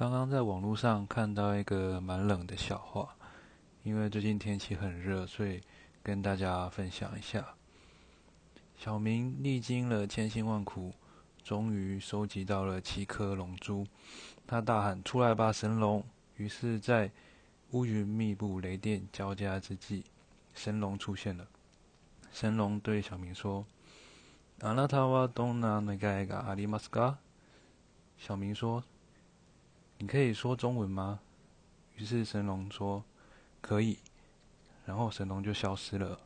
刚刚在网络上看到一个蛮冷的笑话，因为最近天气很热，所以跟大家分享一下。小明历经了千辛万苦，终于收集到了七颗龙珠。他大喊：“出来吧，神龙！”于是，在乌云密布、雷电交加之际，神龙出现了。神龙对小明说：“阿拉塔瓦东纳那个个阿里马斯卡。”小明说。你可以说中文吗？于是神龙说：“可以。”然后神龙就消失了。